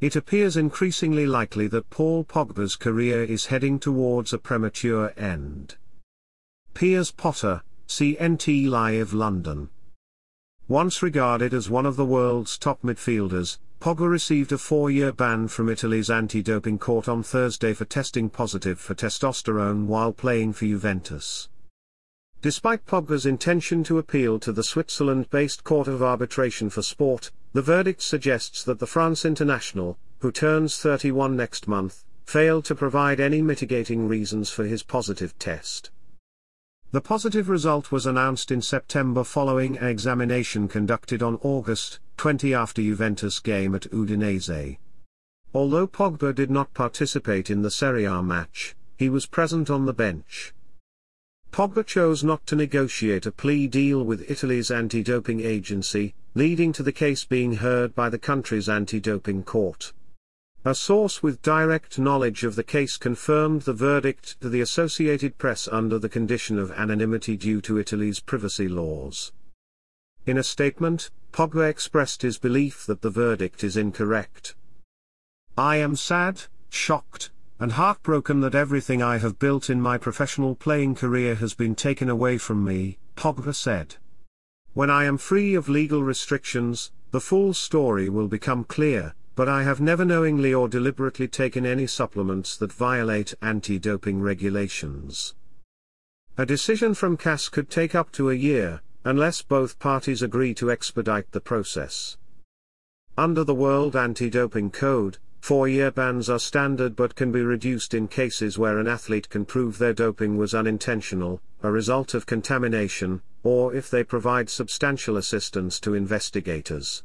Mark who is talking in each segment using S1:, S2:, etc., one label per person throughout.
S1: It appears increasingly likely that Paul Pogba's career is heading towards a premature end. Piers Potter, CNT Live London. Once regarded as one of the world's top midfielders, Pogba received a four-year ban from Italy's anti-doping court on Thursday for testing positive for testosterone while playing for Juventus. Despite Pogba's intention to appeal to the Switzerland-based Court of Arbitration for Sport, the verdict suggests that the France international, who turns 31 next month, failed to provide any mitigating reasons for his positive test. The positive result was announced in September following an examination conducted on August 20 after Juventus game at Udinese. Although Pogba did not participate in the Serie A match, he was present on the bench. Pogba chose not to negotiate a plea deal with Italy's anti-doping agency, leading to the case being heard by the country's anti-doping court. A source with direct knowledge of the case confirmed the verdict to the Associated Press under the condition of anonymity due to Italy's privacy laws. In a statement, Pogba expressed his belief that the verdict is incorrect. I am sad, shocked, and heartbroken that everything I have built in my professional playing career has been taken away from me, Pogba said. When I am free of legal restrictions, the full story will become clear, but I have never knowingly or deliberately taken any supplements that violate anti-doping regulations. A decision from CAS could take up to a year, unless both parties agree to expedite the process. Under the World Anti-Doping Code, Four-year bans are standard but can be reduced in cases where an athlete can prove their doping was unintentional, a result of contamination, or if they provide substantial assistance to investigators.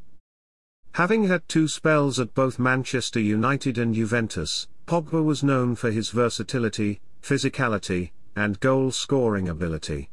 S1: Having had two spells at both Manchester United and Juventus, Pogba was known for his versatility, physicality, and goal-scoring ability.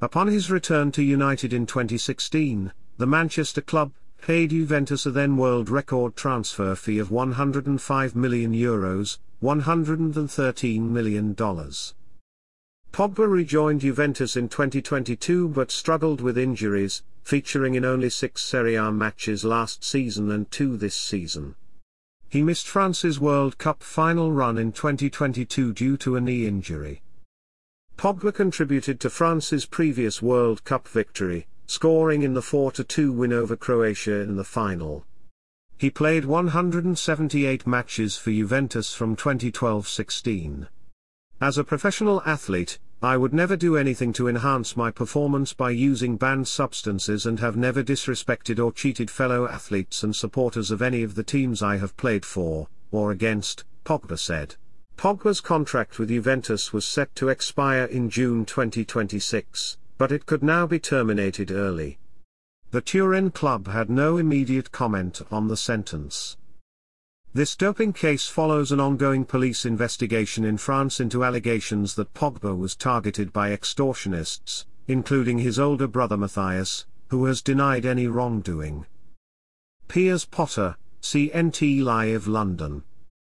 S1: Upon his return to United in 2016, the Manchester club paid Juventus a then world record transfer fee of 105 million euros, $113 million. Pogba rejoined Juventus in 2022 but struggled with injuries, featuring in only six Serie A matches last season and two this season. He missed France's World Cup final run in 2022 due to a knee injury. Pogba contributed to France's previous World Cup victory, scoring in the 4-2 win over Croatia in the final. He played 178 matches for Juventus from 2012-16. As a professional athlete, I would never do anything to enhance my performance by using banned substances and have never disrespected or cheated fellow athletes and supporters of any of the teams I have played for, or against, Pogba said. Pogba's contract with Juventus was set to expire in June 2026 but it could now be terminated early. The Turin club had no immediate comment on the sentence. This doping case follows an ongoing police investigation in France into allegations that Pogba was targeted by extortionists, including his older brother Mathias, who has denied any wrongdoing. Piers Potter, CNT Live London